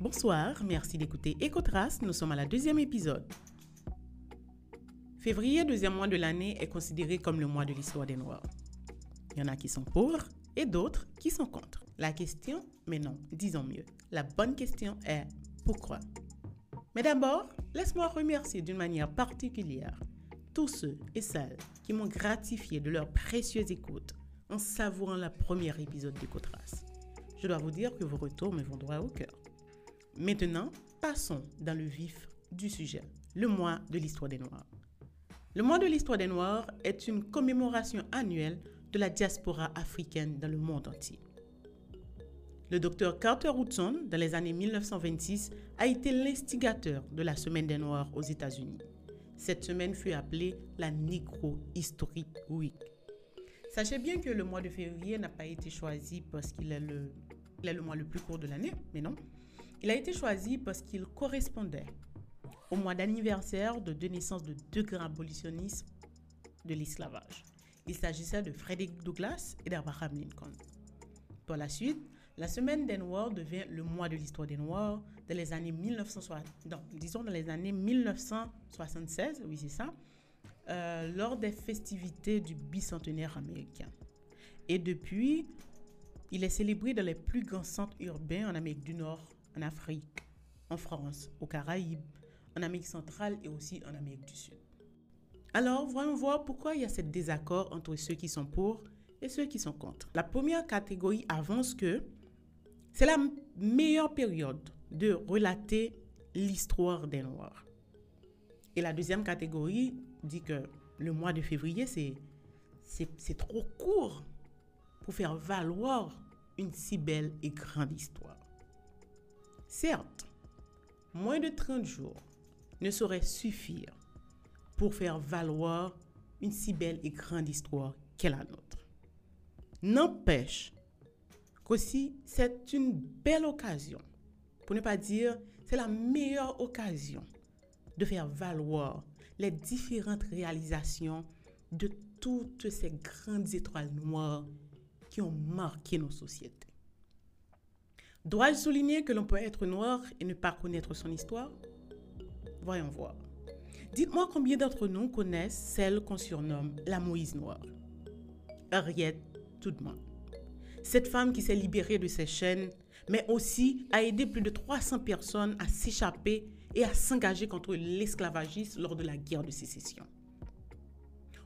Bonsoir, merci d'écouter Ecotrace. Nous sommes à la deuxième épisode. Février, deuxième mois de l'année, est considéré comme le mois de l'histoire des Noirs. Il y en a qui sont pour et d'autres qui sont contre. La question, mais non, disons mieux, la bonne question est pourquoi? Mais d'abord, laisse-moi remercier d'une manière particulière tous ceux et celles qui m'ont gratifié de leur précieuse écoute en savourant la première épisode d'Ecotrace. Je dois vous dire que vos retours me vont droit au cœur. Maintenant, passons dans le vif du sujet, le mois de l'histoire des Noirs. Le mois de l'histoire des Noirs est une commémoration annuelle de la diaspora africaine dans le monde entier. Le docteur Carter Woodson, dans les années 1926, a été l'instigateur de la Semaine des Noirs aux États-Unis. Cette semaine fut appelée la Negro Historic Week. Sachez bien que le mois de février n'a pas été choisi parce qu'il est le mois le plus court de l'année, mais non. Il a été choisi parce qu'il correspondait au mois d'anniversaire de deux naissances de deux grands abolitionnistes de l'esclavage. Il s'agissait de Frederick Douglass et d'Abraham Lincoln. Par la suite, la Semaine des Noirs devient le mois de l'histoire des Noirs dans les années 1960, disons dans les années 1976, oui c'est ça, euh, lors des festivités du bicentenaire américain. Et depuis, il est célébré dans les plus grands centres urbains en Amérique du Nord, en Afrique, en France, aux Caraïbes, en Amérique centrale et aussi en Amérique du Sud. Alors, voyons voir pourquoi il y a ce désaccord entre ceux qui sont pour et ceux qui sont contre. La première catégorie avance que c'est la meilleure période de relater l'histoire des Noirs. Et la deuxième catégorie dit que le mois de février, c'est, trop court pour faire valoir une si belle et grande histoire. Certes, moins de 30 jours ne saurait suffire pour faire valoir une si belle et grande histoire qu'est la nôtre. N'empêche qu'aussi c'est une belle occasion, pour ne pas dire c'est la meilleure occasion de faire valoir les différentes réalisations de toutes ces grandes étoiles noires qui ont marqué nos sociétés. Dois-je souligner que l'on peut être noir et ne pas connaître son histoire? Voyons voir. Dites-moi combien d'entre nous connaissent celle qu'on surnomme la Moïse noire. Harriet Tubman. Cette femme qui s'est libérée de ses chaînes, mais aussi a aidé plus de 300 personnes à s'échapper et à s'engager contre l'esclavagisme lors de la guerre de sécession.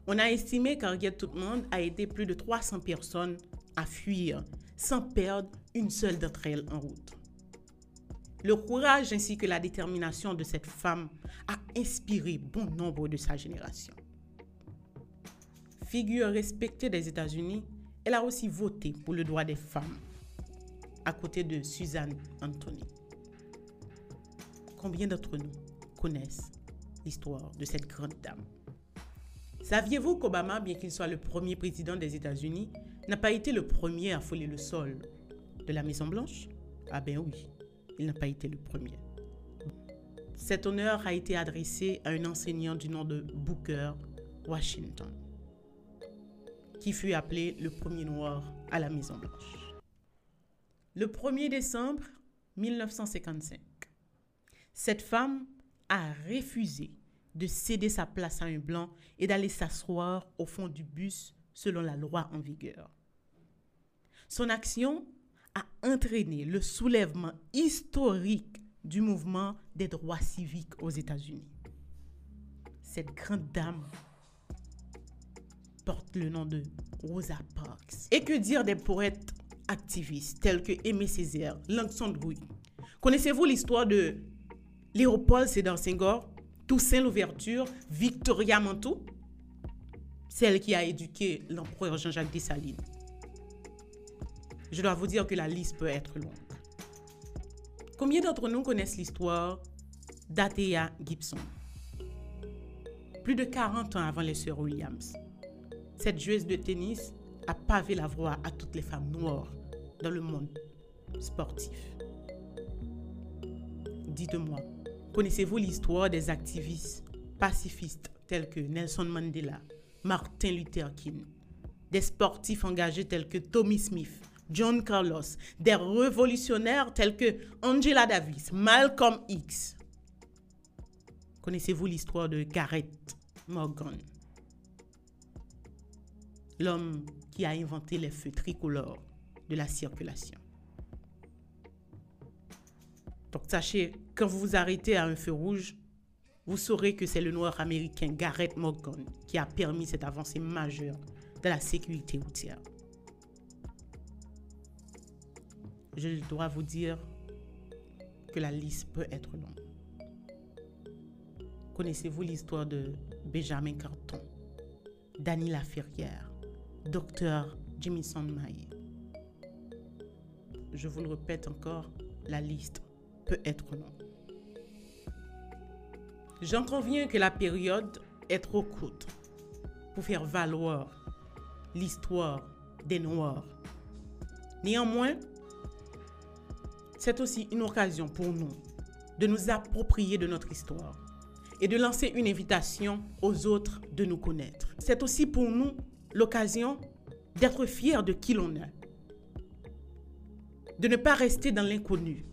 On a estimé qu'Harriet Tubman a aidé plus de 300 personnes à fuir sans perdre une seule d'entre elles en route. Le courage ainsi que la détermination de cette femme a inspiré bon nombre de sa génération. Figure respectée des États-Unis, elle a aussi voté pour le droit des femmes, à côté de Suzanne Anthony. Combien d'entre nous connaissent l'histoire de cette grande dame? Saviez-vous qu'Obama, bien qu'il soit le premier président des États-Unis, n'a pas été le premier à fouler le sol de la Maison-Blanche? Ah ben oui, il n'a pas été le premier. Cet honneur a été adressé à un enseignant du nom de Booker Washington, qui fut appelé le premier noir à la Maison-Blanche. Le 1er décembre 1955, cette femme a refusé de céder sa place à un blanc et d'aller s'asseoir au fond du bus selon la loi en vigueur. Son action a entraîné le soulèvement historique du mouvement des droits civiques aux États-Unis. Cette grande dame porte le nom de Rosa Parks. Et que dire des poètes activistes tels que Aimé Césaire, Langston Hughes Connaissez-vous l'histoire de Léopold Sédar Senghor, Toussaint Louverture, Victoria Mantou Celle qui a éduqué l'empereur Jean-Jacques Dessalines. Je dois vous dire que la liste peut être longue. Combien d'entre nous connaissent l'histoire d'Athea Gibson? Plus de 40 ans avant les sœurs Williams, cette joueuse de tennis a pavé la voie à toutes les femmes noires dans le monde sportif. Dites-moi, connaissez-vous l'histoire des activistes pacifistes tels que Nelson Mandela, Martin Luther King, des sportifs engagés tels que Tommy Smith, John Carlos, des révolutionnaires tels que Angela Davis, Malcolm X. Connaissez-vous l'histoire de Garrett Morgan? L'homme qui a inventé les feux tricolores de la circulation. Donc sachez, quand vous vous arrêtez à un feu rouge, vous saurez que c'est le noir américain Garrett Morgan qui a permis cette avancée majeure de la sécurité routière. Je dois vous dire que la liste peut être longue. Connaissez-vous l'histoire de Benjamin Carton, Danny Laferrière, Docteur Jimison Maye Je vous le répète encore, la liste peut être longue. J'en conviens que la période est trop courte pour faire valoir l'histoire des Noirs. Néanmoins, c'est aussi une occasion pour nous de nous approprier de notre histoire et de lancer une invitation aux autres de nous connaître. C'est aussi pour nous l'occasion d'être fiers de qui l'on est, de ne pas rester dans l'inconnu,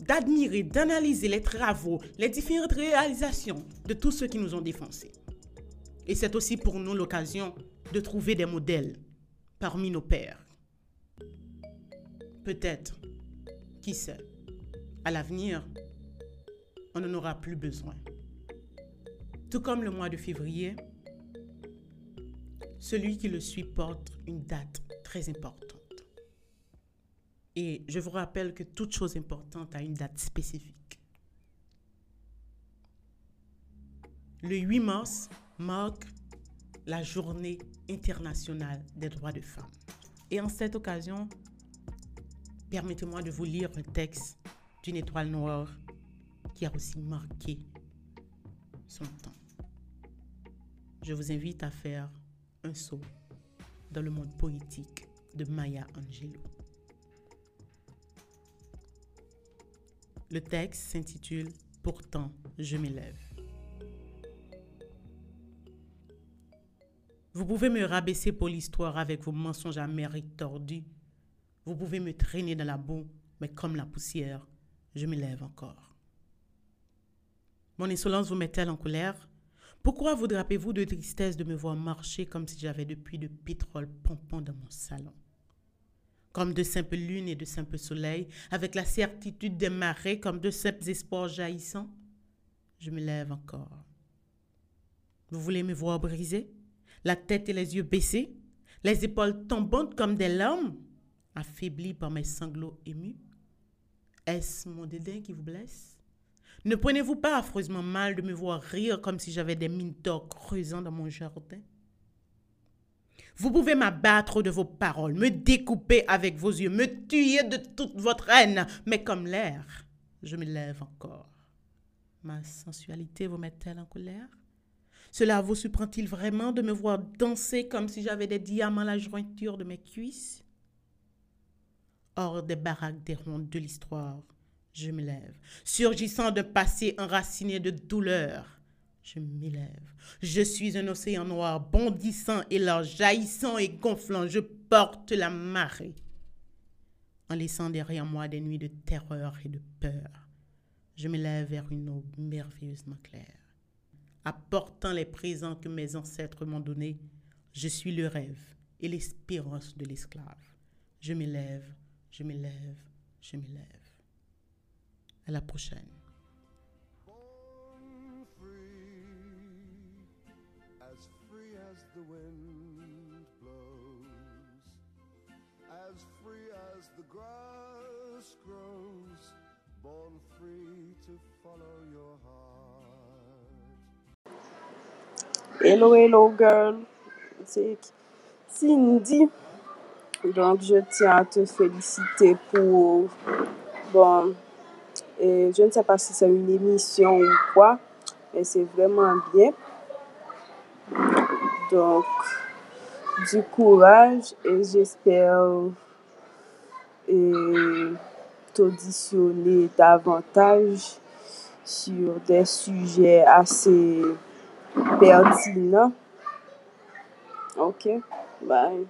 d'admirer, d'analyser les travaux, les différentes réalisations de tous ceux qui nous ont défoncés. Et c'est aussi pour nous l'occasion de trouver des modèles parmi nos pères. Peut-être, qui sait, à l'avenir, on n'en aura plus besoin. Tout comme le mois de février, celui qui le suit porte une date très importante. Et je vous rappelle que toute chose importante a une date spécifique. Le 8 mars marque la journée internationale des droits de femmes. Et en cette occasion, permettez-moi de vous lire un texte d'une étoile noire qui a aussi marqué son temps. Je vous invite à faire un saut dans le monde politique de Maya Angelou. Le texte s'intitule Pourtant, je m'élève. Vous pouvez me rabaisser pour l'histoire avec vos mensonges amers et tordus. Vous pouvez me traîner dans la boue, mais comme la poussière, je m'élève encore. Mon insolence vous met-elle en colère? Pourquoi vous drapez-vous de tristesse de me voir marcher comme si j'avais depuis de pétrole pompant dans mon salon? Comme de simples lunes et de simples soleils, avec la certitude des marées comme de simples espoirs jaillissants, je me lève encore. Vous voulez me voir briser, la tête et les yeux baissés, les épaules tombantes comme des larmes, affaibli par mes sanglots émus? Est-ce mon dédain qui vous blesse? Ne prenez-vous pas affreusement mal de me voir rire comme si j'avais des mines d'or creusant dans mon jardin? Vous pouvez m'abattre de vos paroles, me découper avec vos yeux, me tuer de toute votre haine, mais comme l'air, je me lève encore. Ma sensualité vous met-elle en colère? Cela vous surprend-il vraiment de me voir danser comme si j'avais des diamants à la jointure de mes cuisses? Hors des baraques des rondes de l'histoire, je me lève, surgissant de passé enraciné de douleur je m'élève. Je suis un océan noir bondissant et large, jaillissant et gonflant. Je porte la marée. En laissant derrière moi des nuits de terreur et de peur, je m'élève vers une eau merveilleusement claire. Apportant les présents que mes ancêtres m'ont donnés, je suis le rêve et l'espérance de l'esclave. Je m'élève, je m'élève, je m'élève. À la prochaine. the wind blows, as free as the grass grows, born free to follow your heart. Hello, hello, girl. C'est Cindy. Donc, je tiens à te féliciter pour. Bon, je ne sais pas si c'est une émission ou quoi, mais c'est vraiment bien. Donc, du courage et j'espère t'auditionner davantage sur des sujets assez pertinents. Ok, bye.